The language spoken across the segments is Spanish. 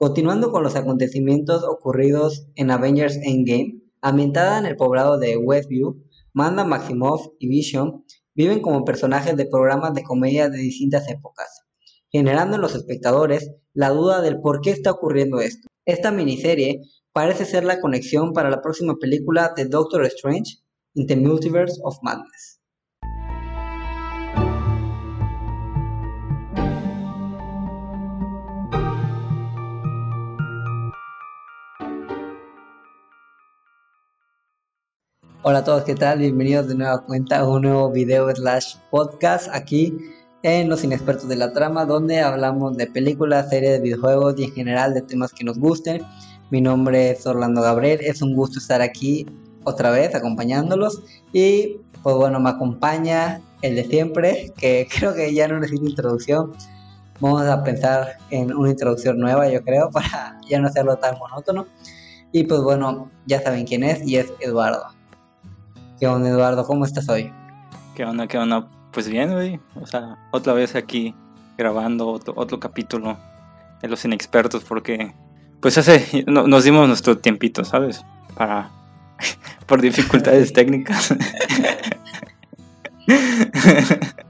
Continuando con los acontecimientos ocurridos en Avengers Endgame, ambientada en el poblado de Westview, Manda Maximoff y Vision viven como personajes de programas de comedia de distintas épocas, generando en los espectadores la duda del por qué está ocurriendo esto. Esta miniserie parece ser la conexión para la próxima película de Doctor Strange in the Multiverse of Madness. Hola a todos, ¿qué tal? Bienvenidos de nueva cuenta a un nuevo video slash podcast aquí en Los Inexpertos de la Trama, donde hablamos de películas, series, de videojuegos y en general de temas que nos gusten. Mi nombre es Orlando Gabriel, es un gusto estar aquí otra vez acompañándolos y pues bueno, me acompaña el de siempre, que creo que ya no necesita introducción. Vamos a pensar en una introducción nueva, yo creo, para ya no hacerlo tan monótono. Y pues bueno, ya saben quién es y es Eduardo. ¿Qué onda, Eduardo? ¿Cómo estás hoy? ¿Qué onda? ¿Qué onda? Pues bien, güey. O sea, otra vez aquí grabando otro, otro capítulo de los inexpertos porque pues hace nos dimos nuestro tiempito, ¿sabes? Para por dificultades técnicas.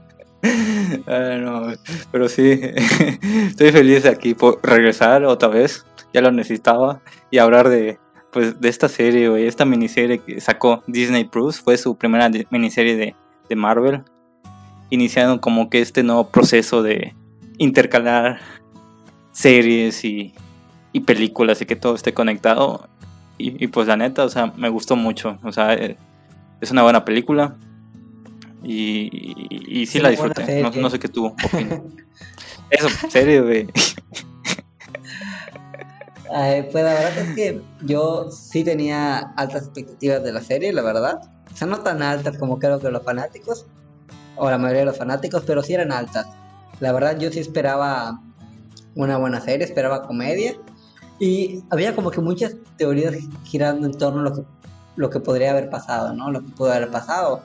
pero sí, estoy feliz de aquí por regresar otra vez, ya lo necesitaba, y hablar de, pues de esta serie, güey, esta miniserie que sacó Disney Plus, fue su primera miniserie de, de Marvel, iniciando como que este nuevo proceso de intercalar series y, y películas y que todo esté conectado. Y, pues la neta, o sea, me gustó mucho. O sea, eh, es una buena película. Y, y, sí la disfruté. No, sé qué tuvo. Eso, serio, güey. pues la verdad es que yo sí tenía altas expectativas de la serie, la verdad. O sea, no tan altas como creo que los fanáticos, o la mayoría de los fanáticos, pero sí eran altas. La verdad yo sí esperaba una buena serie, esperaba comedia. Y había como que muchas teorías girando en torno a lo que, lo que podría haber pasado, ¿no? Lo que pudo haber pasado.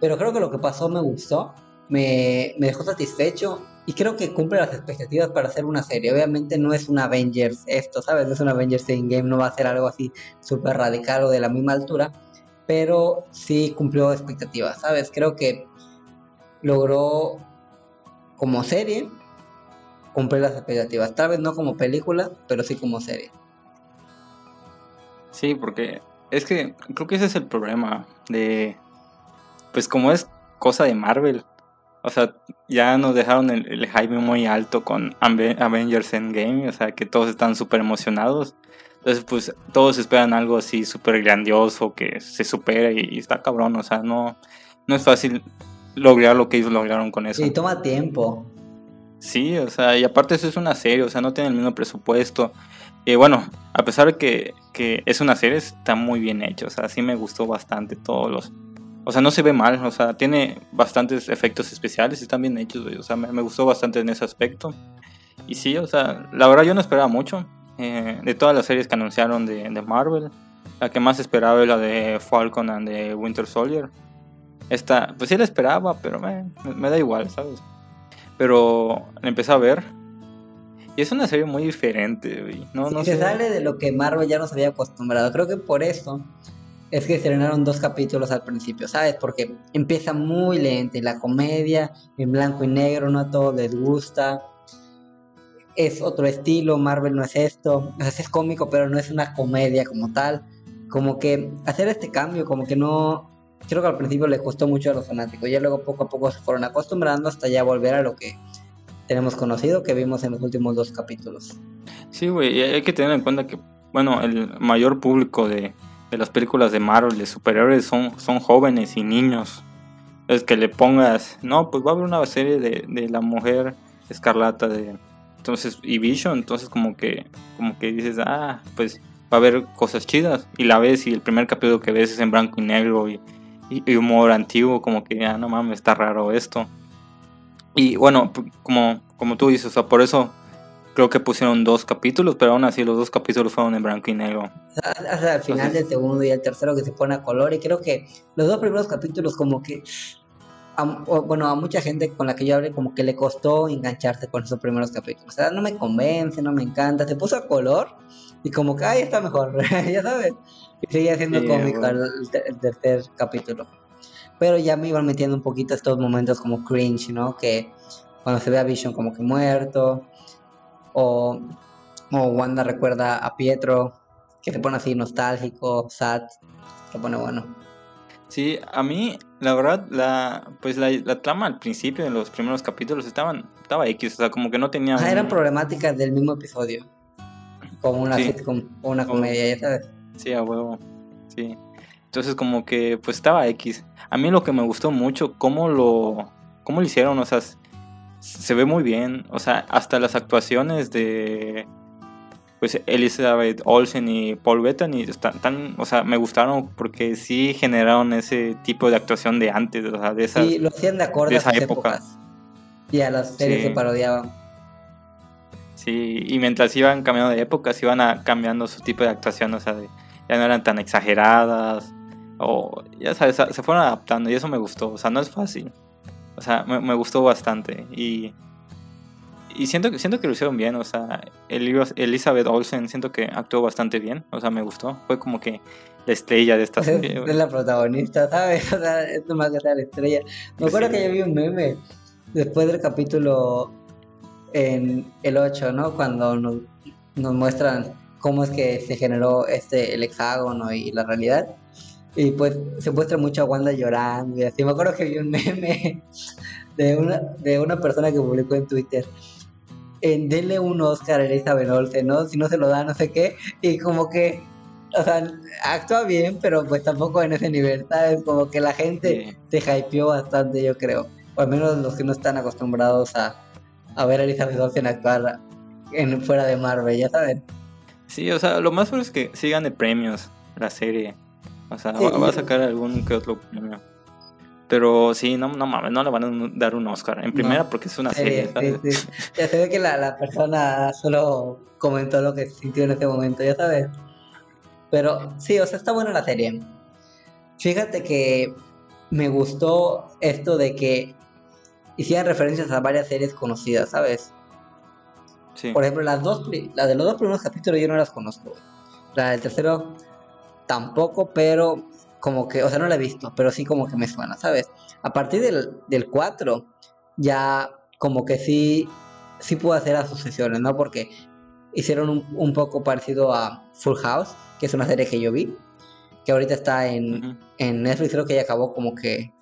Pero creo que lo que pasó me gustó, me, me dejó satisfecho y creo que cumple las expectativas para hacer una serie. Obviamente no es una Avengers esto, ¿sabes? No es una Avengers Game, no va a ser algo así súper radical o de la misma altura, pero sí cumplió expectativas, ¿sabes? Creo que logró como serie cumplir las expectativas. Tal vez no como película, pero sí como serie. Sí, porque es que creo que ese es el problema de... Pues como es cosa de Marvel, o sea, ya nos dejaron el, el hype muy alto con Avengers Endgame, o sea, que todos están súper emocionados. Entonces, pues todos esperan algo así súper grandioso, que se supera y, está cabrón, o sea, no, no es fácil lograr lo que ellos lograron con eso. Sí, toma tiempo. Sí, o sea, y aparte eso es una serie, o sea, no tiene el mismo presupuesto. Y bueno, a pesar de que, que es una serie, está muy bien hecho, o sea, sí me gustó bastante todos los, o sea, no se ve mal, o sea, tiene bastantes efectos especiales y están bien hechos, O sea, me, gustó bastante en ese aspecto. Y sí, o sea, la verdad yo no esperaba mucho. Eh, de todas las series que anunciaron de, Marvel, la que más esperaba era la de Falcon and the Winter Soldier. Esta, pues sí la esperaba, pero me, me da igual, ¿sabes? Pero la empecé a ver. Y es una serie muy diferente, güey. No, no se sale de lo que Marvel ya nos había acostumbrado. Creo que por eso es que estrenaron dos capítulos al principio, ¿sabes? Porque empieza muy lento y la comedia en blanco y negro, no a todos les gusta. Es otro estilo, Marvel no es esto. Es cómico, pero no es una comedia como tal. Como que hacer este cambio, como que no. Creo que al principio le costó mucho a los fanáticos. Ya luego poco a poco se fueron acostumbrando hasta ya volver a lo que tenemos conocido, que vimos en los últimos dos capítulos. Sí, güey, hay que tener en cuenta que, bueno, el mayor público de, de las películas de Marvel de superhéroes son, son jóvenes y niños. Es que le pongas, no, pues va a haber una serie de, de la mujer escarlata de entonces y Vision, entonces como que como que dices, ah, pues va a haber cosas chidas y la ves y el primer capítulo que ves es en blanco y negro y, y, humor antiguo, como que ah, no mames, está raro esto. Y bueno, como como tú dices, o sea, por eso creo que pusieron dos capítulos, pero aún así los dos capítulos fueron en blanco y negro. Hasta el final del segundo y el tercero que se pone a color, y creo que los dos primeros capítulos como que bueno, a mucha gente con la que yo hablé como que le costó engancharse con esos primeros capítulos. O sea, no me convence, no me encanta. Se puso a color y como que, ay, está mejor, ya sabes. Y seguía siendo cómico el, tercer capítulo. Pero ya me iban metiendo un poquito estos momentos como cringe, ¿no? Que cuando se ve a Vision como que muerto. O, o Wanda recuerda a Pietro, que se pone así nostálgico, sad. Se pone bueno. Sí, a mí, la verdad, la pues la, trama al principio, en los primeros capítulos, estaban, estaba X, o sea, como que no tenía... Ah, eran problemáticas del mismo episodio. Como una sitcom, o una comedia, ya sabes. Sí, a huevo, sí. Entonces como que, pues estaba X. A mí lo que me gustó mucho, cómo lo, cómo lo hicieron, o sea, se ve muy bien, o sea, hasta las actuaciones de pues Elizabeth Olsen y Paul Bettany están tan, o sea, me gustaron porque sí generaron ese tipo de actuación de antes, o sea, de esas Sí, lo hacían de acuerdo a esa época. Y a las series que parodiaban. Sí, y mientras iban cambiando de épocas, iban a, cambiando su tipo de actuación, o sea, ya no eran tan exageradas, o ya sabes, se fueron adaptando y eso me gustó, o sea, no es fácil. O sea, me, me gustó bastante y y siento, siento que lo hicieron bien, o sea, Elizabeth Olsen siento que actuó bastante bien, o sea, me gustó. Fue como que la estrella de esta serie. Es, la protagonista, ¿sabes? O sea, es más que la estrella. Me acuerdo que yo vi un meme después del capítulo en el 8, ¿no? Cuando nos, nos muestran cómo es que se generó este el hexágono y la realidad. Y pues se muestra mucho a Wanda llorando y así. Me acuerdo que vi un meme de una, de una persona que publicó en Twitter en denle un Oscar a Elizabeth Olsen, ¿no? Si no se lo da, no sé qué. Y como que, o sea, actúa bien, pero pues tampoco en ese nivel, ¿sabes? Como que la gente se hypeó bastante, yo creo. O al menos los que no están acostumbrados a, a ver a Elizabeth Olsen actuar en, fuera de Marvel, ya saben. Sí, o sea, lo más fuerte es que sigan de premios la serie. O sea, va, a sacar algún que otro premio. Pero sí, no, no mames, no le van a dar un Oscar. En primera, porque es una serie. Ya se ve que la, la, persona solo comentó lo que sintió en ese momento, ya sabes. Pero sí, o sea, está buena la serie. Fíjate que me gustó esto de que hicieran referencias a varias series conocidas, ¿sabes? Sí. Por ejemplo, las dos, la de los dos primeros capítulos yo no las conozco. La del tercero tampoco, pero como que, o sea, no la he visto, pero sí como que me suena, ¿sabes? A partir del, del 4, ya como que sí, sí puedo hacer asociaciones, ¿no? Porque hicieron un, un, poco parecido a Full House, que es una serie que yo vi, que ahorita está en, en Netflix, creo que ya acabó como que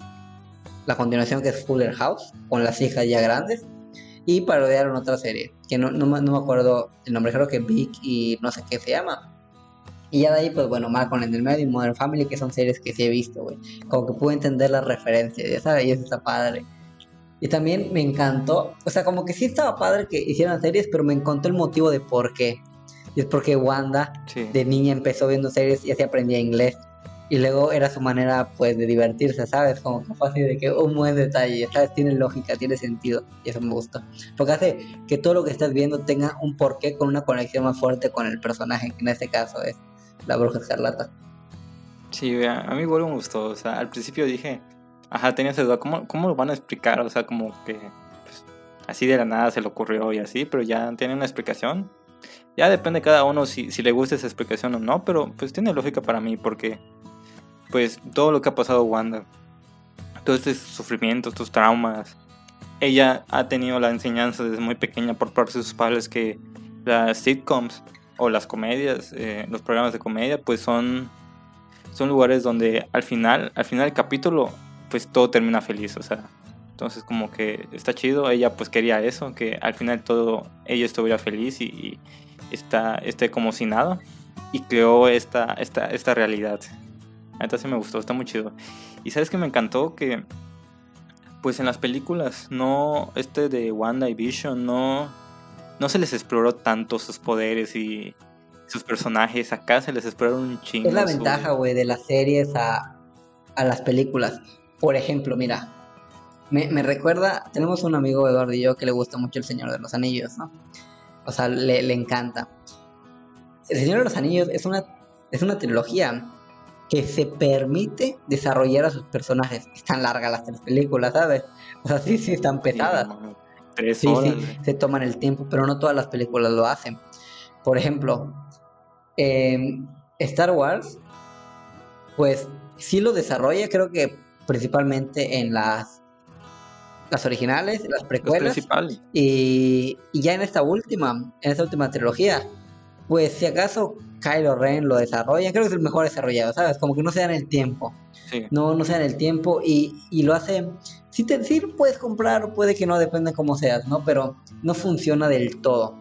la continuación que es Fuller House, con las hijas ya grandes, y parodiaron otra serie, que no, no, no me acuerdo el nombre, creo que Big y no sé qué se llama, y ya de ahí, pues bueno, Malcolm en el medio y Modern Family, que son series que sí he visto, güey. Como que pude entender las referencias, ya sabes, y eso está padre. Y también me encantó, o sea, como que sí estaba padre que hicieran series, pero me encantó el motivo de por qué. Y es porque Wanda de niña empezó viendo series y así aprendía inglés. Y luego era su manera, pues, de divertirse, ¿sabes? Como que fue así de que un buen detalle, ¿sabes? Tiene lógica, tiene sentido. Y eso me gusta. Porque hace que todo lo que estás viendo tenga un porqué con una conexión más fuerte con el personaje, que en este caso es la bruja escarlata. Sí, a, mí igual me gustó. O sea, al principio dije, ajá, tenía esa duda, ¿cómo, cómo lo van a explicar? O sea, como que pues, así de la nada se le ocurrió y así, pero ya tiene una explicación. Ya depende cada uno si, si le gusta esa explicación o no, pero pues tiene lógica para mí porque pues todo lo que ha pasado Wanda, todos estos sufrimientos, estos traumas, ella ha tenido la enseñanza desde muy pequeña por parte de sus padres que las sitcoms o las comedias, eh, los programas de comedia, pues son, son lugares donde al final, al final del capítulo, pues todo termina feliz, o sea, entonces como que está chido, ella pues quería eso, que al final todo, ella estuviera feliz y, está, esté como si nada, y creó esta, esta, esta realidad. Entonces me gustó, está muy chido. Y sabes que me encantó que, pues en las películas, no, este de Wanda y Vision, no no se les exploró tanto sus poderes y sus personajes. Acá se les exploraron un chingo. Es la ventaja, güey, de las series a, las películas. Por ejemplo, mira, me, recuerda, tenemos un amigo Eduardo y yo que le gusta mucho El Señor de los Anillos, ¿no? O sea, le, encanta. El Señor de los Anillos es una, es una trilogía que se permite desarrollar a sus personajes. Están largas las tres películas, ¿sabes? O sea, sí, sí, están pesadas. Sí, sí, se toman el tiempo, pero no todas las películas lo hacen. Por ejemplo, Star Wars, pues sí lo desarrolla, creo que principalmente en las las originales, las precuelas. Y, y, ya en esta última, en esta última trilogía, pues si acaso Kylo Ren lo desarrolla, creo que es el mejor desarrollado, ¿sabes? Como que no se dan el tiempo. No, no se dan el tiempo y, y lo hace. Si te sí puedes comprar, puede que no, depende cómo seas, ¿no? Pero no funciona del todo.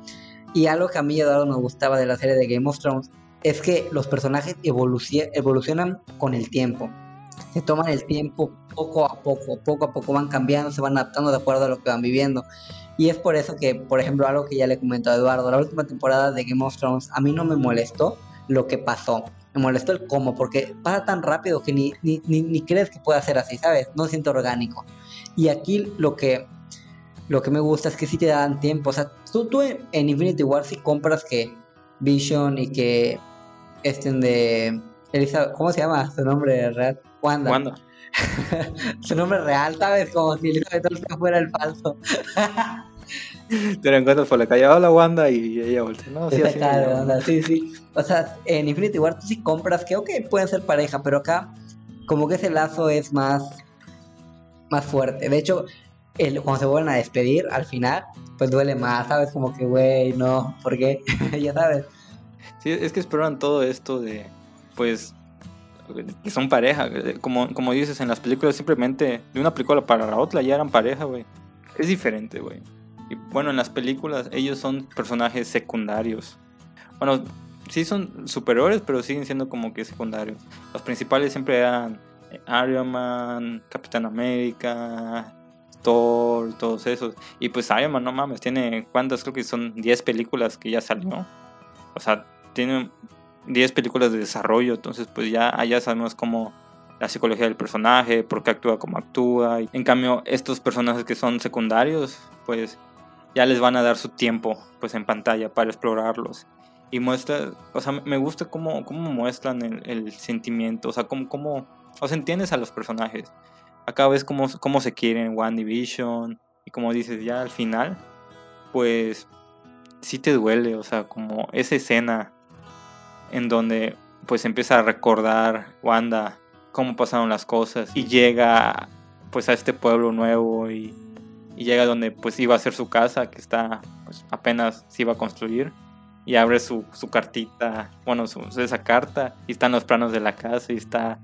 Y algo que a mí Eduardo me gustaba de la serie de Game of Thrones es que los personajes evolucionan con el tiempo. Se toman el tiempo poco a poco, poco a poco van cambiando, se van adaptando de acuerdo a lo que van viviendo. Y es por eso que, por ejemplo, algo que ya le comentó a Eduardo, la última temporada de Game of Thrones, a mí no me molestó lo que pasó. Me molestó el cómo, porque pasa tan rápido que ni, ni, ni, crees que pueda ser así, ¿sabes? No siento orgánico. Y aquí lo que, lo que me gusta es que sí te dan tiempo. O sea, tú, tú en, Infinity War sí compras que Vision y que estén de... Elisa, ¿Cómo se llama su nombre real? Wanda. Wanda. su nombre real, ¿sabes? Como si Elizabeth Olsen fuera el falso. Te lo encuentras por la calle, la Wanda y ella voltea, ¿no? Sí, sí, sí. O sea, en Infinity War tú sí compras que, ok, pueden ser pareja, pero acá como que ese lazo es más, más fuerte. De hecho, el, cuando se vuelven a despedir al final, pues duele más, ¿sabes? Como que, güey, no, ¿por qué? ya sabes. Sí, es que esperan todo esto de, pues, que son pareja. Como, como dices, en las películas simplemente de una película para la otra ya eran pareja, güey. Es diferente, güey. Y bueno, en las películas ellos son personajes secundarios. Bueno, sí son superiores, pero siguen siendo como que secundarios. Los principales siempre eran Iron Man, Capitán América, Thor, todos esos. Y pues Iron Man, no mames, tiene cuántas, creo que son 10 películas que ya salió. O sea, tiene 10 películas de desarrollo, entonces pues ya allá sabemos cómo la psicología del personaje, por qué actúa como actúa. En cambio, estos personajes que son secundarios, pues ya les van a dar su tiempo pues en pantalla para explorarlos. Y muestra, o sea, me gusta cómo, cómo muestran el, sentimiento, o sea, cómo, o sea, entiendes a los personajes. Acá ves cómo, cómo se quieren One Division y como dices, ya al final, pues sí te duele, o sea, como esa escena en donde pues empieza a recordar Wanda cómo pasaron las cosas y llega pues a este pueblo nuevo y, llega donde pues iba a ser su casa que está pues apenas se iba a construir y abre su, su cartita, bueno, su, esa carta y están los planos de la casa y está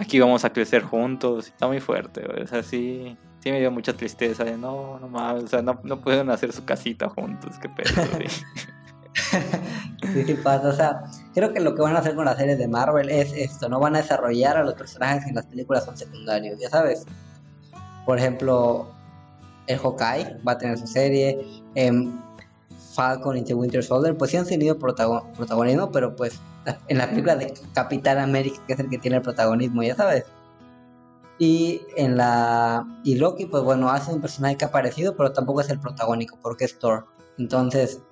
aquí vamos a crecer juntos, está muy fuerte, o sea, sí, sí me dio mucha tristeza de no, no mames, o sea, no, no pueden hacer su casita juntos, qué pedo. sí, sí pasa. O sea, creo que lo que van a hacer con las series de Marvel es esto, no van a desarrollar a los personajes que en las películas son secundarios, ya sabes. Por ejemplo, el Hawkeye va a tener su serie, em, Falcon y The Winter Soldier, pues sí han tenido protagonismo, pero pues en la película de Capitán América, que es el que tiene el protagonismo, ya sabes. Y en la y Loki, pues bueno, hace un personaje que ha aparecido, pero tampoco es el protagónico, porque es Thor. Entonces,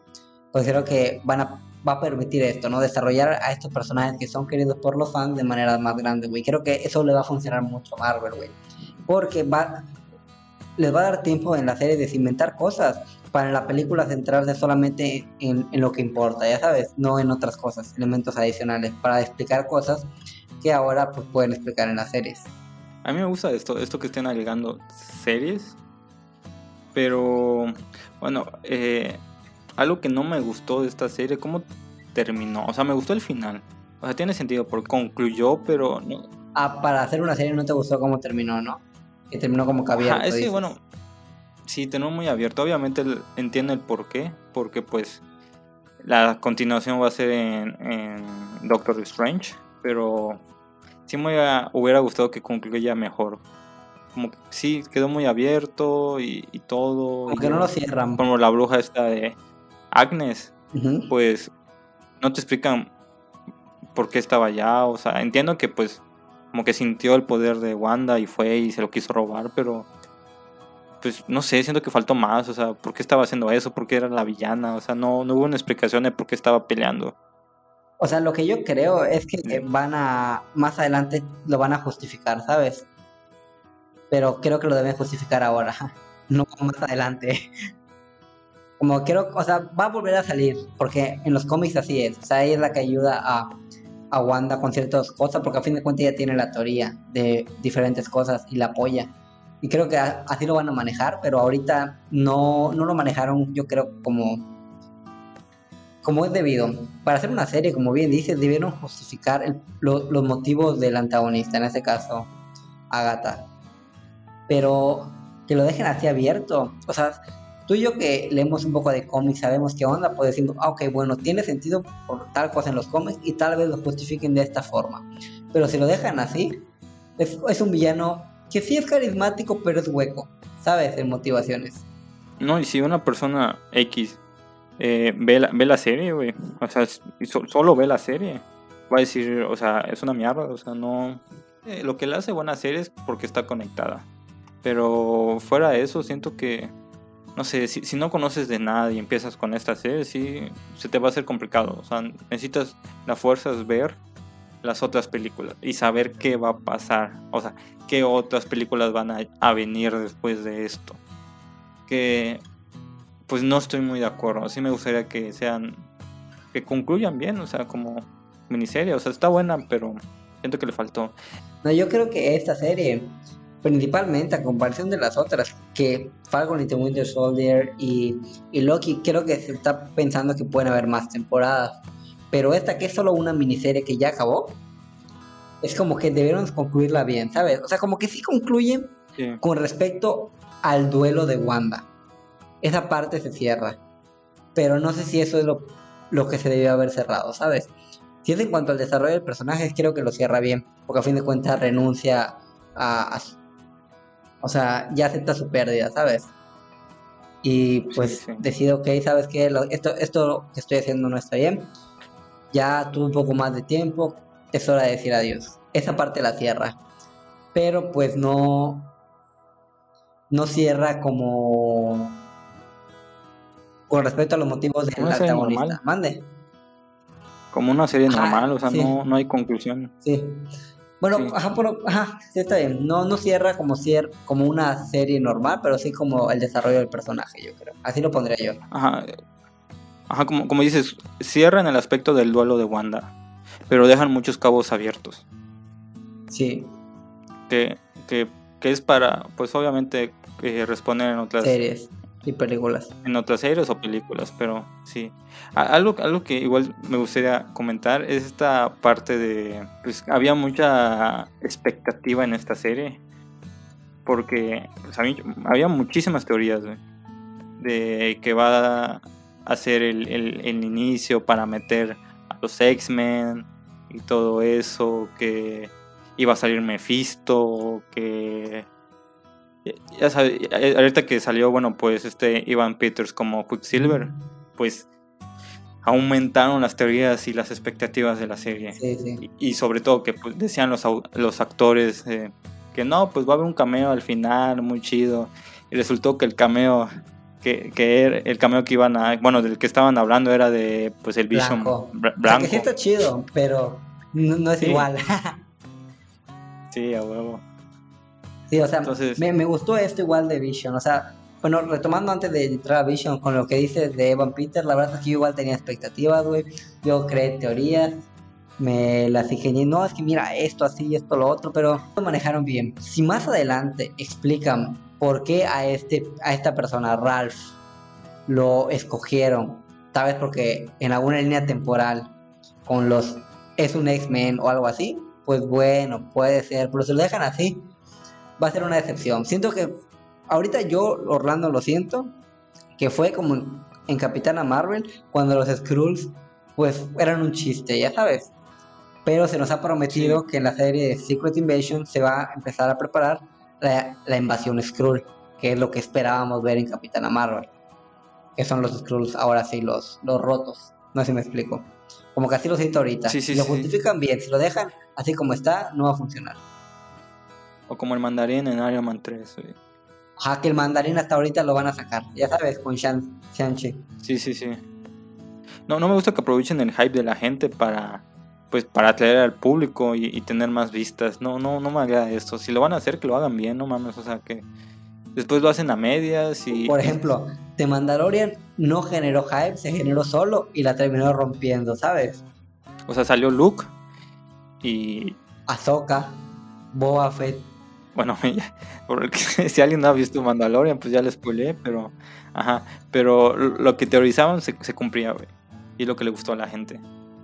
pues creo que van a, va a permitir esto, ¿no? Desarrollar a estos personajes que son queridos por los fans de manera más grande, güey. Creo que eso le va a funcionar mucho a Marvel, güey. Porque va, les va a dar tiempo en la serie de inventar cosas para la película centrarse solamente en, en, lo que importa, ya sabes, no en otras cosas, elementos adicionales, para explicar cosas que ahora pues, pueden explicar en las series. A mí me gusta esto, esto que estén agregando series, pero bueno, eh, algo que no me gustó de esta serie, cómo terminó. O sea, me gustó el final. O sea, tiene sentido porque concluyó, pero no. Ah, para hacer una serie no te gustó cómo terminó, ¿no? Que terminó como que abierto. es que, bueno, sí, terminó muy abierto. Obviamente entiendo el por qué, porque pues la continuación va a ser en, Doctor Strange, pero sí me hubiera, gustado que concluyera mejor. Como que sí, quedó muy abierto y, todo. Como que no lo cierran. Como la bruja está de Agnes, pues no te explican por qué estaba allá. O sea, entiendo que pues como que sintió el poder de Wanda y fue y se lo quiso robar, pero pues no sé, siento que faltó más. O sea, ¿por qué estaba haciendo eso? ¿Por qué era la villana? O sea, no, no hubo una explicación de por qué estaba peleando. O sea, lo que yo creo es que van a, más adelante lo van a justificar, ¿sabes? Pero creo que lo deben justificar ahora, no más adelante. Como quiero, o sea, va a volver a salir, porque en los cómics así es. O sea, ella es la que ayuda a, a Wanda con ciertas cosas, porque a fin de cuentas ella tiene la teoría de diferentes cosas y la apoya. Y creo que así lo van a manejar, pero ahorita no, no lo manejaron, yo creo, como como es debido. Para hacer una serie, como bien dices, debieron justificar los motivos del antagonista, en este caso, Agatha. Pero que lo dejen así abierto. O sea, tú y yo que leemos un poco de cómics, sabemos qué onda, pues decimos, ah, ok, bueno, tiene sentido por tal cosa en los cómics y tal vez lo justifiquen de esta forma. Pero si lo dejan así, es, es un villano que sí es carismático, pero es hueco, ¿sabes? En motivaciones. No, y si una persona X eh, ve, la, ve la serie, güey. O sea, solo ve la serie. Va a decir, o sea, es una mierda, o sea, no... Eh, lo que le hace buena serie es porque está conectada. Pero fuera de eso, siento que, no sé, si, no conoces de nada y empiezas con esta serie, sí, se te va a hacer complicado. O sea, necesitas la fuerza de ver las otras películas y saber qué va a pasar. O sea, qué otras películas van a, a venir después de esto. Que pues no estoy muy de acuerdo. Sí me gustaría que sean, que concluyan bien, o sea, como miniserie. O sea, está buena, pero siento que le faltó. No, yo creo que esta serie, principalmente a comparación de las otras, que Falcon y The Winter Soldier y, y Loki, creo que se está pensando que pueden haber más temporadas. Pero esta que es solo una miniserie que ya acabó, es como que debieron concluirla bien, ¿sabes? O sea, como que sí concluyen con respecto al duelo de Wanda esa parte se cierra. Pero no sé si eso es lo, lo que se debió haber cerrado, ¿sabes? Si es en cuanto al desarrollo del personaje, creo que lo cierra bien, porque a fin de cuentas renuncia a, o sea, ya acepta su pérdida, ¿sabes? Y pues decido, ok, ¿sabes qué? esto, esto que estoy haciendo no está bien. Ya tuve un poco más de tiempo, es hora de decir adiós. Esa parte la cierra. Pero pues no, no cierra como con respecto a los motivos del antagonista. Mande. Como una serie normal, o sea, no, no hay conclusión. Sí. Bueno, ajá, pero, ajá, sí está bien. No, no cierra como, cier como una serie normal, pero sí como el desarrollo del personaje, yo creo. Así lo pondría yo. Ajá. Ajá, como, como dices, cierra en el aspecto del duelo de Wanda, pero dejan muchos cabos abiertos. Sí. Que, que, que es para, pues obviamente, eh, responder en otras series y películas. En otras series o películas, pero sí. Algo, algo que igual me gustaría comentar es esta parte de, pues había mucha expectativa en esta serie, porque pues, había muchísimas teorías de que va el, el, el inicio para meter a los X-Men y todo eso, que iba a salir Mephisto, que ya sabes, ahorita que salió, bueno, pues este Ivan Peters como Quicksilver, pues aumentaron las teorías y las expectativas de la serie. Y, sobre todo que pues, decían los, los actores eh, que no, pues va a haber un cameo al final, muy chido. Y resultó que el cameo que, que era, el cameo que iban a, bueno, del que estaban hablando era de pues el Vision blanco. que sí está chido, pero no, es igual. sí, a huevo. Sí, o sea, me, gustó esto igual de Vision. O sea, bueno, retomando antes de entrar a Vision con lo que dices de Evan Peter, la verdad es que yo igual tenía expectativas, güey. Yo creé teorías, me las ingenié. No, es que mira esto, así, esto, lo otro, pero lo manejaron bien. Si más adelante explican por qué a, este, a esta persona, Ralph, lo escogieron, tal vez porque en alguna línea temporal con los es un X-Men o algo así, pues bueno, puede ser, pero si lo dejan así, va a ser una decepción. Siento que ahorita yo, Orlando, lo siento, que fue como en Capitana Marvel, cuando los Skrulls, pues eran un chiste, ya sabes. Pero se nos ha prometido que en la serie de Secret Invasion se va a empezar a preparar la, invasión Skrull, que es lo que esperábamos ver en Capitana Marvel. Que son los Skrulls ahora sí, los, los rotos. No sé si me explico. Como que así lo siento ahorita. si lo justifican bien, si lo dejan así como está, no va a funcionar. O como el mandarín en Iron Man 3. Ajá, que el mandarín hasta ahorita lo van a sacar. Ya sabes, con Shang-Chi. Sí, sí, sí. no, no me gusta que aprovechen el hype de la gente para pues para atraer al público y, tener más vistas. No, no, no me agrada esto. Si lo van a hacer, que lo hagan bien, no mames. O sea, que después lo hacen a medias y... Por ejemplo, The Mandalorian no generó hype, se generó solo y la terminó rompiendo, ¿sabes? O sea, salió Luke y... Ahsoka, Boba Fett. Bueno, porque si alguien no ha visto Mandalorian, pues ya le spoilé, pero... Ajá, pero lo que teorizaban se, se cumplía, güey. Y lo que le gustó a la gente.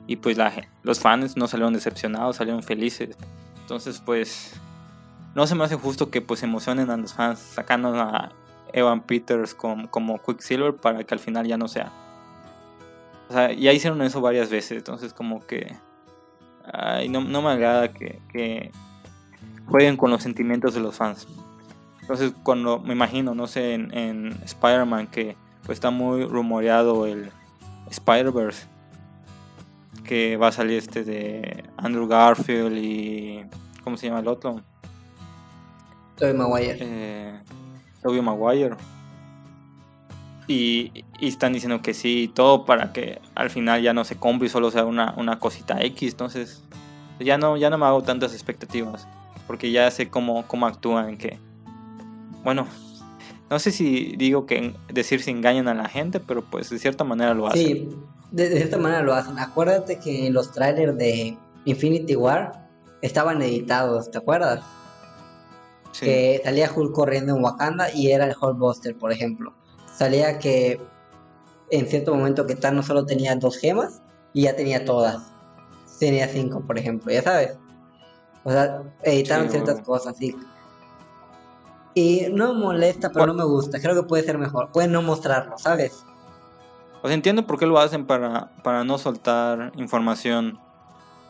Y pues los fans no salieron decepcionados, salieron felices. Entonces, pues, no se me hace justo que pues emocionen a los fans sacando a Evan Peters como, como Quicksilver para que al final ya no sea. O sea, ya hicieron eso varias veces, entonces como que... Ay, no, no me agrada que, que jueguen con los sentimientos de los fans. Entonces, cuando me imagino, no sé, en, en Spider-Man, que pues está muy rumoreado el Spider-Verse, que va a salir este de Andrew Garfield y. ¿Cómo se llama el otro? Tobey Maguire. Eh, Tobey Maguire. Y, y, están diciendo que sí, todo para que al final ya no se compre y solo sea una, una cosita X. Entonces, ya no, ya no me hago tantas expectativas. Porque ya sé cómo, cómo actúan. Que, bueno, no sé si digo que decir si engañan a la gente, pero pues de cierta manera lo hacen. Sí, de, cierta manera lo hacen. Acuérdate que los trailers de Infinity War estaban editados, ¿te acuerdas? Sí. Que salía Hulk corriendo en Wakanda y era el Hulkbuster, por ejemplo. Salía que en cierto momento que Thanos solo tenía dos gemas y ya tenía todas. Tenía cinco, por ejemplo, ya sabes. O sea, editaron ciertas cosas, sí. Y no molesta, pero no me gusta. Creo que puede ser mejor. Pueden no mostrarlo, ¿sabes? O sea, entiendo por qué lo hacen para, para no soltar información.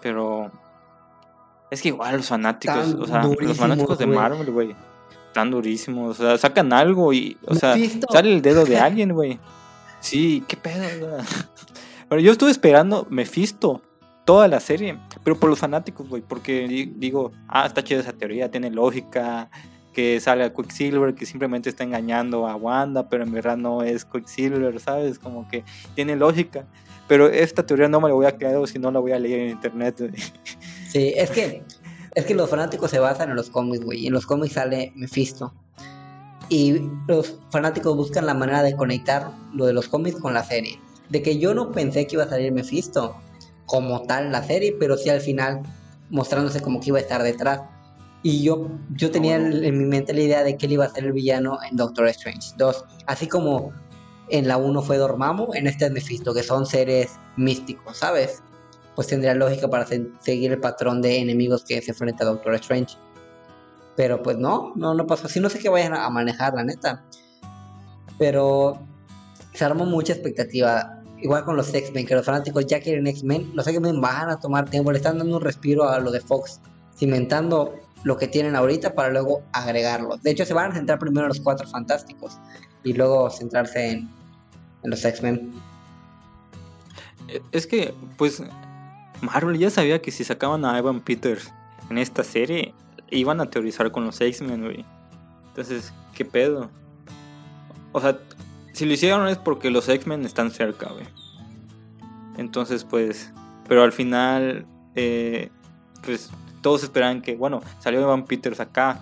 Pero. Es que igual los fanáticos, o sea, los fanáticos de Marvel, güey. Están durísimos. O sea, sacan algo y. O sea, sale el dedo de alguien, güey. Sí, qué pedo, Pero yo estuve esperando Mephisto toda la serie, pero por los fanáticos, güey, porque digo, ah, está chida esa teoría, tiene lógica, que sale a Quicksilver, que simplemente está engañando a Wanda, pero en verdad no es Quicksilver, ¿sabes? Como que tiene lógica. Pero esta teoría no me la voy a creer si no la voy a leer en internet. Sí, es que, es que los fanáticos se basan en los cómics, güey. En los cómics sale Mephisto. Y los fanáticos buscan la manera de conectar lo de los cómics con la serie. De que yo no pensé que iba a salir Mephisto como tal la serie, pero sí al final mostrándose como que iba a estar detrás. Y yo, yo tenía en mi mente la idea de que él iba a ser el villano en Doctor Strange 2. Así como en la 1 fue Dormammu, en este es Mephisto, que son seres místicos, ¿sabes? Pues tendría lógica para seguir el patrón de enemigos que se enfrenta a Doctor Strange. Pero pues no, no, no pasó así. No sé qué vayan a manejar, la neta. Pero se armó mucha expectativa. Igual con los X-Men, que los fanáticos ya quieren X-Men. Los X-Men van a tomar tiempo, le están dando un respiro a lo de Fox, cimentando lo que tienen ahorita para luego agregarlo. De hecho, se van a centrar primero en los cuatro fantásticos y luego centrarse en, los X-Men. Eh, es que, pues, Marvel ya sabía que si sacaban a Evan Peters en esta serie, iban a teorizar con los X-Men, güey. Entonces, ¿qué pedo? O sea, si lo hicieron es porque los X-Men están cerca, güey. Entonces, pues, pero al final, eh, pues todos esperaban que, bueno, salió Evan Peters acá,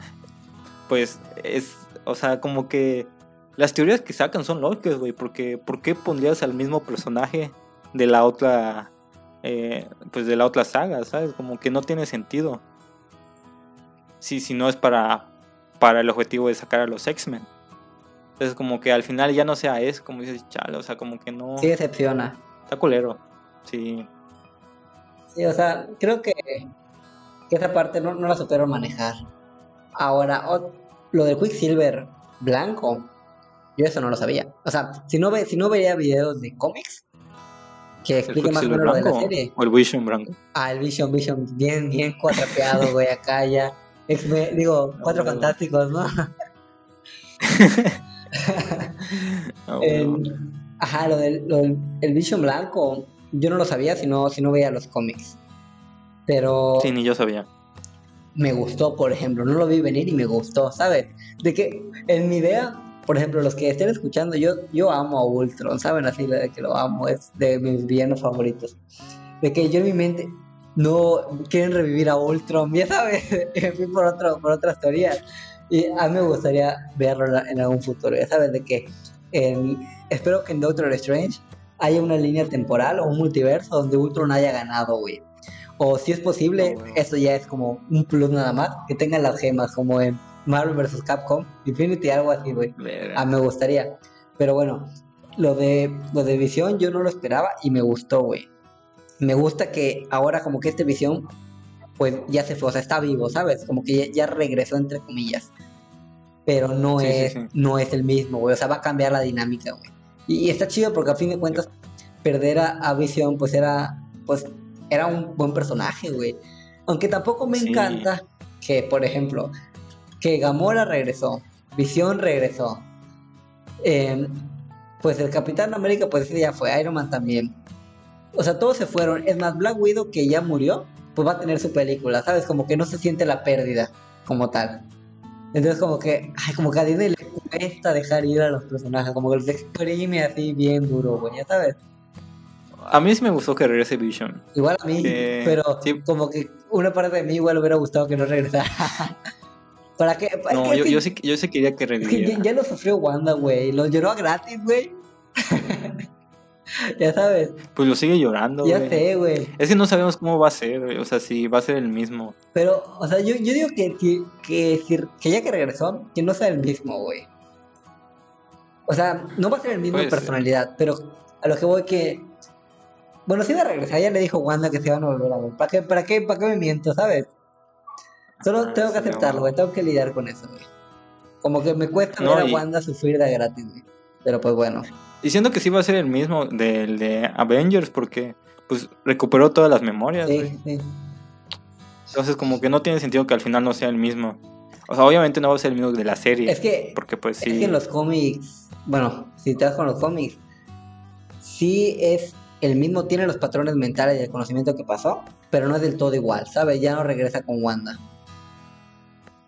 pues es, o sea, como que las teorías que sacan son lógicas, güey, porque ¿por qué pondrías al mismo personaje de la otra, eh, pues de la otra saga, ¿sabes? Como que no tiene sentido. Sí, si no es para, para el objetivo de sacar a los X-Men. Entonces como que al final ya no sea eso, como dices, chale, o sea, como que no... Sí decepciona. Está culero, sí. Sí, o sea, creo que que esa parte no, no la supieron manejar. Ahora, lo del Quicksilver blanco, yo eso no lo sabía. O sea, si no, ve, si no veía videos de cómics que expliquen más o menos lo de la serie. O el Vision blanco. Ah, el Vision, Vision, bien, bien cuatrapeado, güey, acá ya. digo, cuatro fantásticos, ¿no? Ah, ajá, lo del, el Vision blanco, yo no lo sabía si no, si no veía los cómics. Pero. Sí, ni yo sabía. Me gustó, por ejemplo. No lo vi venir y me gustó, ¿sabes? De que en mi idea por ejemplo, los que estén escuchando, yo, yo amo a Ultron, ¿saben? Así de que lo amo, es de mis villanos favoritos. De que yo en mi mente no quieren revivir a Ultron, ya sabes, fui por, otro, por otras teorías. Y a mí me gustaría verlo en algún futuro, ya sabes, de que espero que en Doctor Strange haya una línea temporal o un multiverso donde Ultron haya ganado, güey. O si es posible, eso ya es como un plus nada más, que tengan las gemas como en Marvel vs. Capcom, Infinity, algo así, güey. A mí me gustaría. Pero bueno, lo de, lo de Visión yo no lo esperaba y me gustó, güey. Me gusta que ahora como que este Visión, pues ya se fue, o sea, está vivo, ¿sabes? Como que ya, regresó entre comillas. Pero no, es, no es el mismo, güey. O sea, va a cambiar la dinámica, güey. Y, está chido porque a fin de cuentas, perder a, a Visión, pues era, pues, era un buen personaje, güey. Aunque tampoco me encanta que, por ejemplo, que Gamora regresó, Visión regresó. Em, pues el Capitán América, pues ese ya fue, Iron Man también. O sea, todos se fueron. Es más, Black Widow, que ya murió, pues va a tener su película, ¿sabes? Como que no se siente la pérdida como tal. Entonces, como que, ay, como que a Disney le cuesta dejar ir a los personajes, como que los exprime así bien duro, güey, ya sabes. A mí sí me gustó que regrese Vision. Igual a mí, pero como que una parte de mí igual hubiera gustado que no regresara. ¿Para qué? no, yo, yo, sí, yo sí quería que reviviera. ya, lo sufrió Wanda, güey. Lo lloró gratis, güey. ya sabes. Pues lo sigue llorando, Ya sé, güey. Es que no sabemos cómo va a ser, güey. O sea, si va a ser el mismo. Pero, o sea, yo, yo digo que, que, que, que ya que regresó, que no sea el mismo, güey. O sea, no va a ser el mismo en personalidad, pero a lo que voy que. Bueno, si va a regresar, ya le dijo Wanda que se van a volver a ver. ¿Para qué, para qué, para qué me miento, sabes? Solo ah, tengo que aceptarlo, güey. Tengo que lidiar con eso, güey. Como que me cuesta ver a Wanda sufrir de gratis, güey. Pero pues bueno. Diciendo que sí va a ser el mismo del de Avengers, porque pues recuperó todas las memorias, sí, sí. Entonces como que no tiene sentido que al final no sea el mismo. O sea, obviamente no va a ser el mismo de la serie. Es que, porque pues sí. Es que en los cómics, bueno, si te das con los cómics, sí es el mismo, tiene los patrones mentales y el conocimiento que pasó, pero no es del todo igual, ¿sabes? Ya no regresa con Wanda.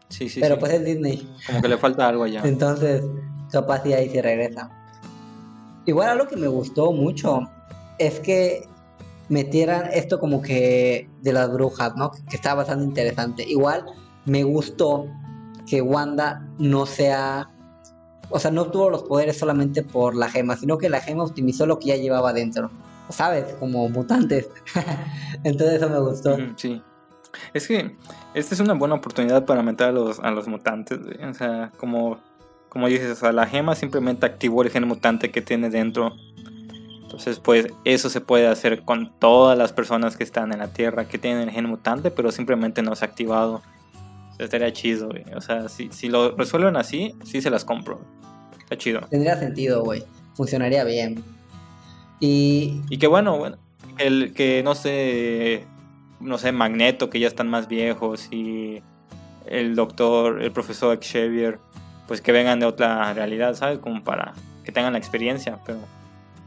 Sí, sí, Pero pues es Disney. Como que le falta algo allá. Entonces, capaz y ahí se regresa. Igual algo que me gustó mucho es que metieran esto como que de las brujas, ¿no? Que está bastante interesante. Igual me gustó que Wanda no sea, o sea, no obtuvo los poderes solamente por la gema, sino que la gema optimizó lo que ya llevaba dentro, ¿sabes? Como mutantes. Entonces eso me gustó. Sí. Es que esta es una buena oportunidad para meter a los, a los mutantes, O sea, como, como dices, o sea, la gema simplemente activó el gen mutante que tiene dentro. Entonces, pues eso se puede hacer con todas las personas que están en la Tierra que tienen el gen mutante, pero simplemente no se ha activado. Estaría chido, güey. O sea, si, si lo resuelven así, sí se las compro. Está chido. Tendría sentido, güey. Funcionaría bien. Y... Y que bueno, bueno, el que no sé, no sé, Magneto, que ya están más viejos, y el doctor, el profesor Xavier, pues que vengan de otra realidad, ¿sabes? Como para que tengan la experiencia, pero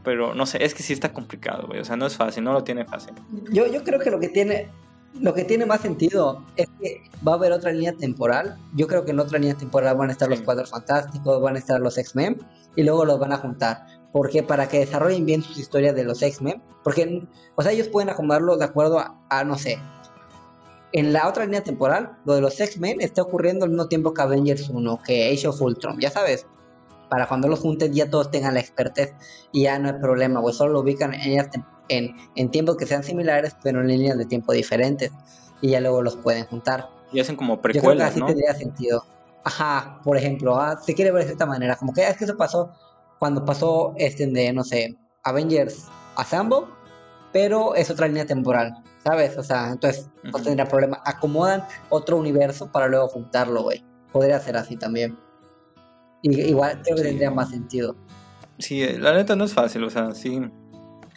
pero no sé, es que sí está complicado, güey, o sea, no es fácil, no lo tiene fácil. Yo, yo creo que lo que tiene lo que tiene más sentido es que va a haber otra línea temporal. Yo creo que en otra línea temporal van a estar los Cuadros Fantásticos, van a estar los X-Men y luego los van a juntar. Porque para que desarrollen bien sus historias de los X-Men, porque, o sea, ellos pueden acomodarlo de acuerdo a, no sé. En la otra línea temporal, lo de los X-Men está ocurriendo al mismo tiempo que Avengers 1, que Age of Ultron, ya sabes. Para cuando los junten ya todos tengan la expertez y ya no hay problema, o solo lo ubican en, en, tiempos que sean similares, pero en líneas de tiempo diferentes. Y ya luego los pueden juntar. Y hacen como precuelas, Yo creo que así tendría sentido. Ajá, por ejemplo, ah, se quiere ver de esta manera, como que ah, es que eso pasó cuando pasó este de, no sé, Avengers Assemble, pero es otra línea temporal, ¿sabes? O sea, entonces no tendría problema. Acomodan otro universo para luego juntarlo, güey. Podría ser así también. Y, igual creo que tendría más sentido. Sí, la neta no es fácil, o sea, sí.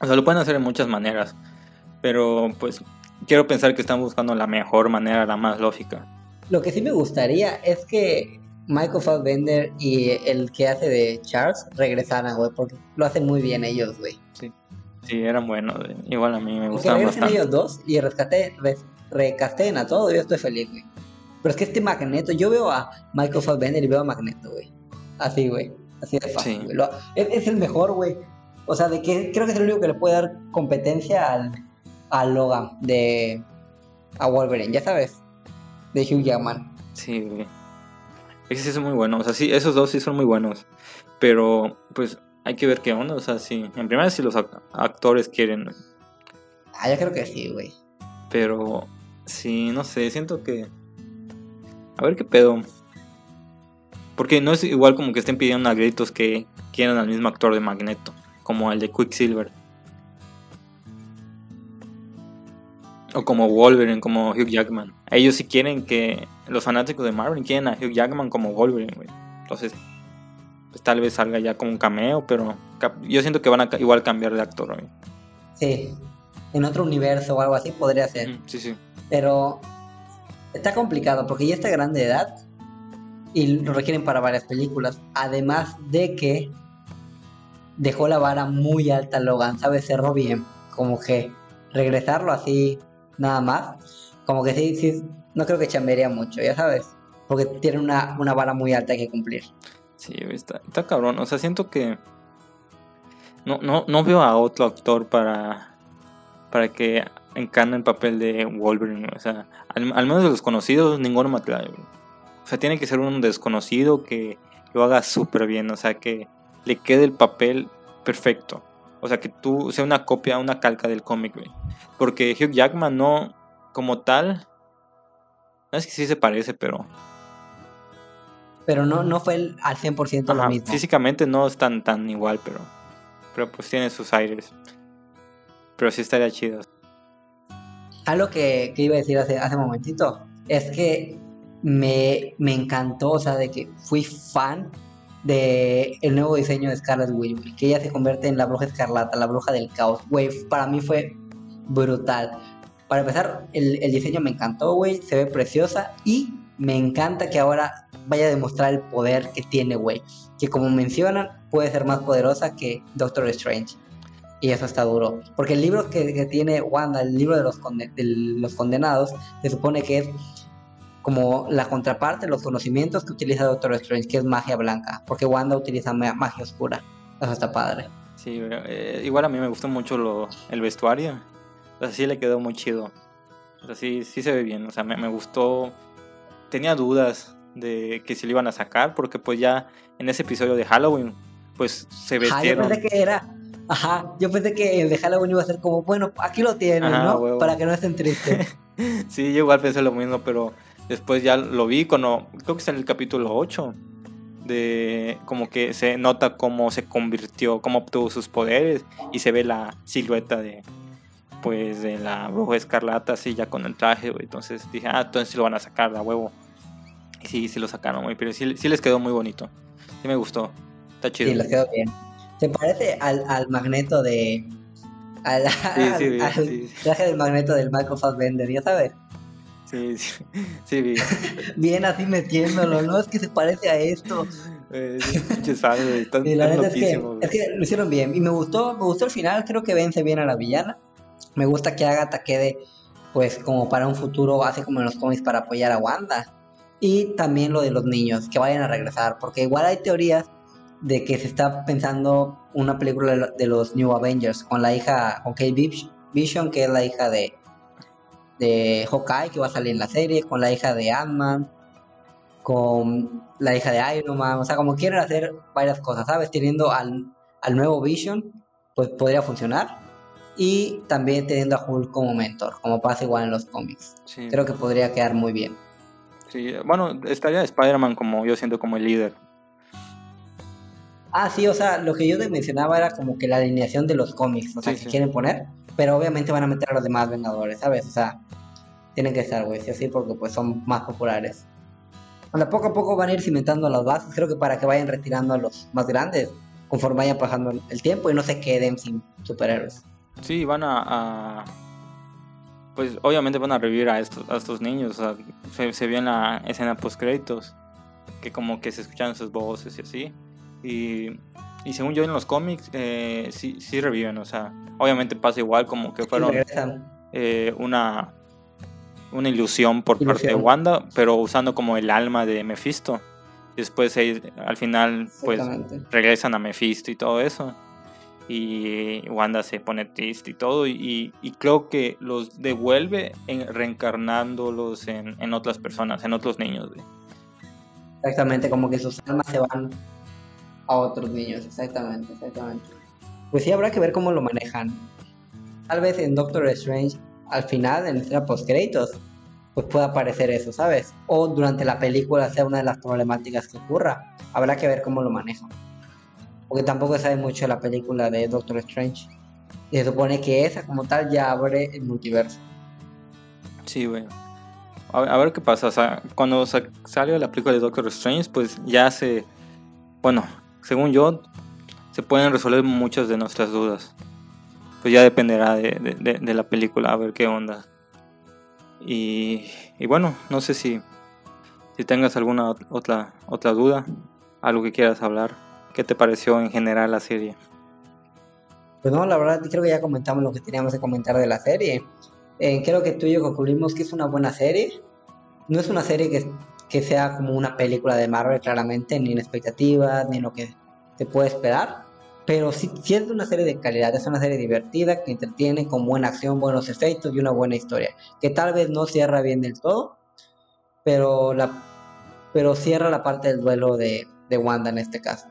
O sea, lo pueden hacer de muchas maneras. Pero pues quiero pensar que están buscando la mejor manera, la más lógica. Lo que sí me gustaría es que Michael Fassbender y el que hace de Charles regresaran, güey, porque lo hacen muy bien ellos, güey. Sí, sí, eran buenos, Igual a mí me gustaban bastante. ellos dos y rescaté, recasten a todo, yo estoy feliz, güey. Pero es que este Magneto, yo veo a Michael Fassbender y veo a Magneto, güey. Así, güey. Así de fácil, es, el mejor, güey. O sea, de que creo que es el único que le puede dar competencia al, al Logan de a Wolverine, ya sabes, de Hugh Jackman. Sí, güey. Ese sí es muy bueno, o sea, sí, esos dos sí son muy buenos. Pero, pues, hay que ver qué onda, o sea, sí. En primera, si los actores quieren. Ah, yo creo que sí, güey. Pero, sí, no sé, siento que. A ver qué pedo. Porque no es igual como que estén pidiendo a gritos que quieran al mismo actor de Magneto, como el de Quicksilver. O como Wolverine, como Hugh Jackman. Ellos sí quieren que. Los fanáticos de Marvel quieren a Hugh Jackman como Wolverine, güey. Entonces, pues tal vez salga ya como un cameo, pero yo siento que van a igual cambiar de actor, güey. Sí. En otro universo o algo así podría ser. sí, sí. Pero está complicado porque ya está grande de edad y lo requieren para varias películas. Además de que dejó la vara muy alta Logan, ¿sabes? Cerró bien. Como que regresarlo así nada más, como que sí, sí, no creo que chambearía mucho, ya sabes, porque tiene una, una vara muy alta que cumplir. Sí, está, está cabrón, o sea, siento que no, no, no veo a otro actor para, para que encarne el papel de Wolverine, o sea, al, menos de los conocidos, ninguno me O sea, tiene que ser un desconocido que lo haga súper bien, o sea, que le quede el papel perfecto. O sea, que tú sea una copia, una calca del cómic, güey. Porque Hugh Jackman no, como tal, no es que sí se parece, pero... Pero no, no fue al 100% lo mismo. Físicamente no es tan, tan igual, pero, pero pues tiene sus aires. Pero sí estaría chido. Algo que, que iba a decir hace, hace momentito es que me, me encantó, o sea, de que fui fan de el nuevo diseño de Scarlet Witch, que ella se convierte en la bruja escarlata, la bruja del caos, güey, para mí fue brutal. Para empezar, el, diseño me encantó, güey, se ve preciosa y me encanta que ahora vaya a demostrar el poder que tiene, güey, que como mencionan, puede ser más poderosa que Doctor Strange. Y eso está duro. Porque el libro que, tiene Wanda, el libro de los, de los condenados, se supone que es como la contraparte, los conocimientos que utiliza Doctor Strange, que es magia blanca, porque Wanda utiliza magia oscura. Eso está padre. Sí, eh, igual a mí me gustó mucho lo, el vestuario. O sea, sí le quedó muy chido. O sea, sí, sí se ve bien. O sea, me, me gustó. Tenía dudas de que si lo iban a sacar, porque pues ya en ese episodio de Halloween, pues se vestieron. yo pensé que era. Ajá, yo pensé que el de Halloween iba a ser como, bueno, aquí lo tienen, ¿no? Para que no estén tristes. sí, yo igual pensé lo mismo, pero Después ya lo vi cuando, creo que es en el capítulo 8, de como que se nota cómo se convirtió, cómo obtuvo sus poderes y se ve la silueta de pues de la bruja escarlata así ya con el traje, Entonces dije, ah, entonces lo van a sacar a huevo. Y sí, sí lo sacaron, güey, pero sí, les quedó muy bonito. Sí me gustó. Está chido. Sí, les quedó bien. Se parece al, al magneto de al, traje del magneto del Michael Fassbender, ya sabes. Sí, sí, sí bien. bien así metiéndolo, ¿no? Es que se parece a esto. Eh, sabe, y la verdad es que, es que lo hicieron bien. Y me gustó, me gustó el final, creo que vence bien a la villana. Me gusta que Agatha quede, pues, como para un futuro, así como en los cómics, para apoyar a Wanda. Y también lo de los niños, que vayan a regresar, porque igual hay teorías de que se está pensando una película de los New Avengers con la hija, con Kate Vision, que es la hija de, de Hawkeye que va a salir en la serie, con la hija de Ant-Man, con la hija de Iron Man, o sea, como quieren hacer varias cosas, ¿sabes? Teniendo al, nuevo Vision, pues podría funcionar. Y también teniendo a Hulk como mentor, como pasa igual en los cómics. Creo que podría quedar muy bien. Sí, bueno, estaría Spider-Man como yo siento como el líder. Ah, sí, o sea, lo que yo te mencionaba era como que la alineación de los cómics, o sea, si quieren poner, pero obviamente van a meter a los demás Vengadores, ¿sabes? O sea, tienen que estar, güey, sí así, porque pues son más populares. Bueno, poco a poco van a ir cimentando las bases, creo que para que vayan retirando a los más grandes, conforme vaya pasando el tiempo y no se queden sin superhéroes. Sí, van a, pues obviamente van a revivir a estos, a estos niños, o sea, se, se en la escena post créditos que como que se escuchan sus voces y así. Y y según yo en los cómics, eh, sí, sí reviven, o sea, obviamente pasa igual como que fueron eh, una, una ilusión por parte de Wanda, pero usando como el alma de Mephisto. Después al final pues regresan a Mephisto y todo eso. Y Wanda se pone triste y todo. Y, creo que los devuelve reencarnándolos en, otras personas, en otros niños. Exactamente, como que sus almas se van a otros niños. Exactamente, exactamente. Pues sí, habrá que ver cómo lo manejan. Tal vez en Doctor Strange, al final, en la escena post créditos, pues pueda aparecer eso, ¿sabes? O durante la película sea una de las problemáticas que ocurra. Habrá que ver cómo lo manejan. Porque tampoco sabe mucho de la película de Doctor Strange. Y se supone que esa como tal ya abre el multiverso. Sí, bueno. A ver, qué pasa. Cuando salió la película de Doctor Strange, pues ya se... Bueno, según yo, se pueden resolver muchas de nuestras dudas. Pues ya dependerá de la película, a ver qué onda. Y, bueno, no sé si, si tengas alguna otra, otra duda, algo que quieras hablar. ¿Qué te pareció en general la serie? Pues no, la verdad creo que ya comentamos lo que teníamos que comentar de la serie. Eh, creo que tú y yo concluimos que es una buena serie. No es una serie que, que sea como una película de Marvel, claramente, ni en expectativas, ni en lo que se puede esperar. Pero sí, es una serie de calidad, es una serie divertida que entretiene con buena acción, buenos efectos y una buena historia, que tal vez no cierra bien del todo, pero, la, pero cierra la parte del duelo de, de Wanda en este caso.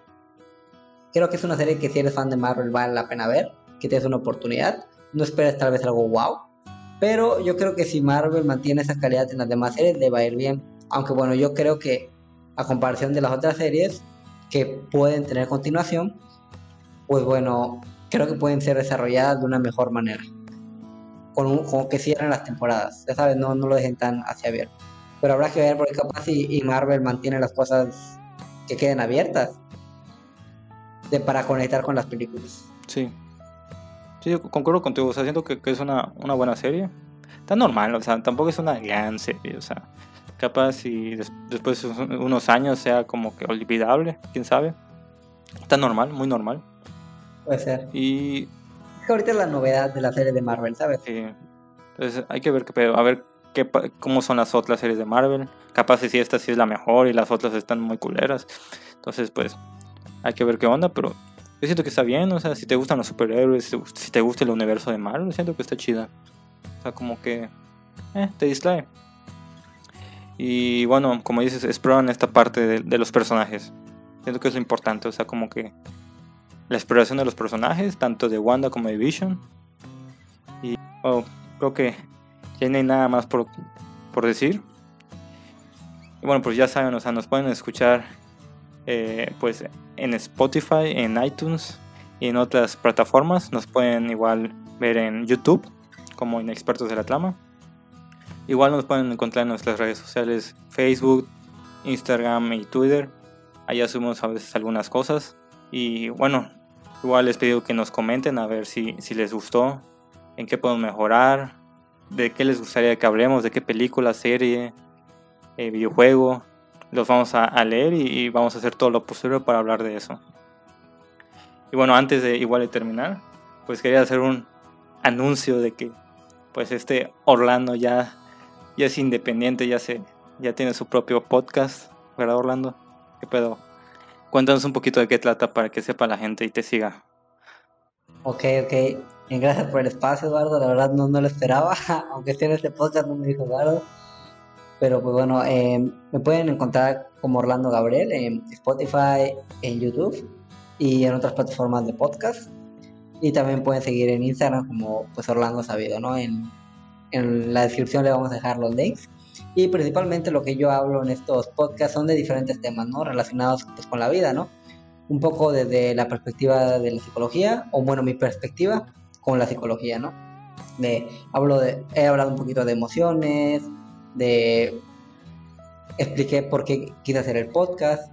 Creo que es una serie que si eres fan de Marvel vale la pena ver, que tienes una oportunidad, no esperes tal vez algo wow, pero yo creo que si Marvel mantiene esa calidad en las demás series le va a ir bien, aunque bueno, yo creo que a comparación de las otras series que pueden tener continuación, pues bueno, creo que pueden ser desarrolladas de una mejor manera. Con, que cierren las temporadas. Ya sabes, no, no lo dejen tan hacia abierto. Pero habrá que ver porque capaz y, Marvel mantiene las cosas que queden abiertas de, para conectar con las películas. Sí. Sí, yo concuerdo contigo. O sea, siento que, es una, una, buena serie. Está normal, o sea, tampoco es una gran serie. O sea, capaz y después de unos años sea como que olvidable, quién sabe. Está normal, muy normal. Puede ser. Y. ahorita es la novedad de la serie de Marvel, ¿sabes? Sí. Entonces hay que ver qué A ver qué, cómo son las otras series de Marvel. Capaz si esta sí es la mejor y las otras están muy culeras. Entonces, pues, hay que ver qué onda, pero yo siento que está bien, o sea, si te gustan los superhéroes, si te gusta el universo de Marvel, siento que está chida. O sea, como que eh, te distrae. Y bueno, como dices, exploran esta parte de, los personajes. Siento que es lo importante, o sea, como que la exploración de los personajes, tanto de Wanda como de Vision. Y creo que ya no hay nada más por, decir. Y bueno, pues ya saben, o sea, nos pueden escuchar eh, pues en Spotify, en iTunes y en otras plataformas. Nos pueden igual ver en YouTube como en Expertos de la Trama. Igual nos pueden encontrar en nuestras redes sociales, Facebook, Instagram y Twitter. Allá subimos a veces algunas cosas. Y bueno, Igual les pido que nos comenten a ver si, si les gustó, en qué podemos mejorar, de qué les gustaría que hablemos, de qué película, serie, eh, videojuego. Los vamos a, leer y, vamos a hacer todo lo posible para hablar de eso. Y bueno, antes de igual de terminar, pues quería hacer un anuncio de que pues este Orlando ya, ya es independiente, ya se ya tiene su propio podcast, ¿verdad Orlando? ¿Qué pedo? Cuéntanos un poquito de qué trata para que sepa la gente y te siga. Ok, ok. Gracias por el espacio, Eduardo. La verdad no, no lo esperaba, aunque esté en este podcast, no me dijo Eduardo. Pero pues bueno, eh, me pueden encontrar como Orlando Gabriel en Spotify, en YouTube y en otras plataformas de podcast. Y también pueden seguir en Instagram como pues Orlando Sabido, ¿no? En, en la descripción le vamos a dejar los links. Y principalmente lo que yo hablo en estos podcasts son de diferentes temas, ¿no? Relacionados pues, con la vida, ¿no? Un poco desde la perspectiva de la psicología, o bueno, mi perspectiva con la psicología, ¿no? Me hablo de, he hablado un poquito de emociones, de expliqué por qué quise hacer el podcast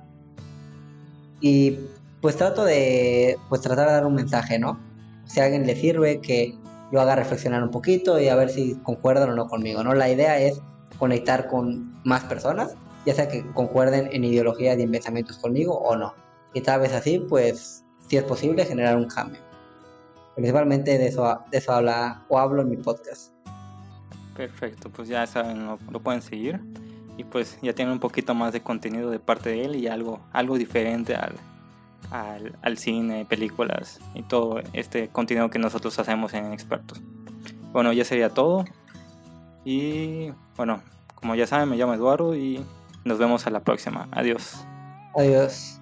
y pues trato de pues tratar de dar un mensaje, ¿no? Si a alguien le sirve que lo haga reflexionar un poquito y a ver si concuerdan o no conmigo, ¿no? La idea es conectar con más personas, ya sea que concuerden en ideologías y pensamientos conmigo o no. Y tal vez así, pues, si es posible, generar un cambio. Principalmente de eso, de eso habla o hablo en mi podcast. Perfecto, pues ya saben, lo, pueden seguir. y pues ya tienen un poquito más de contenido de parte de él y algo, algo diferente al, al, al, cine, películas y todo este contenido que nosotros hacemos en Expertos. Bueno, ya sería todo. Y bueno, como ya saben, me llamo Eduardo y nos vemos a la próxima. Adiós. Adiós.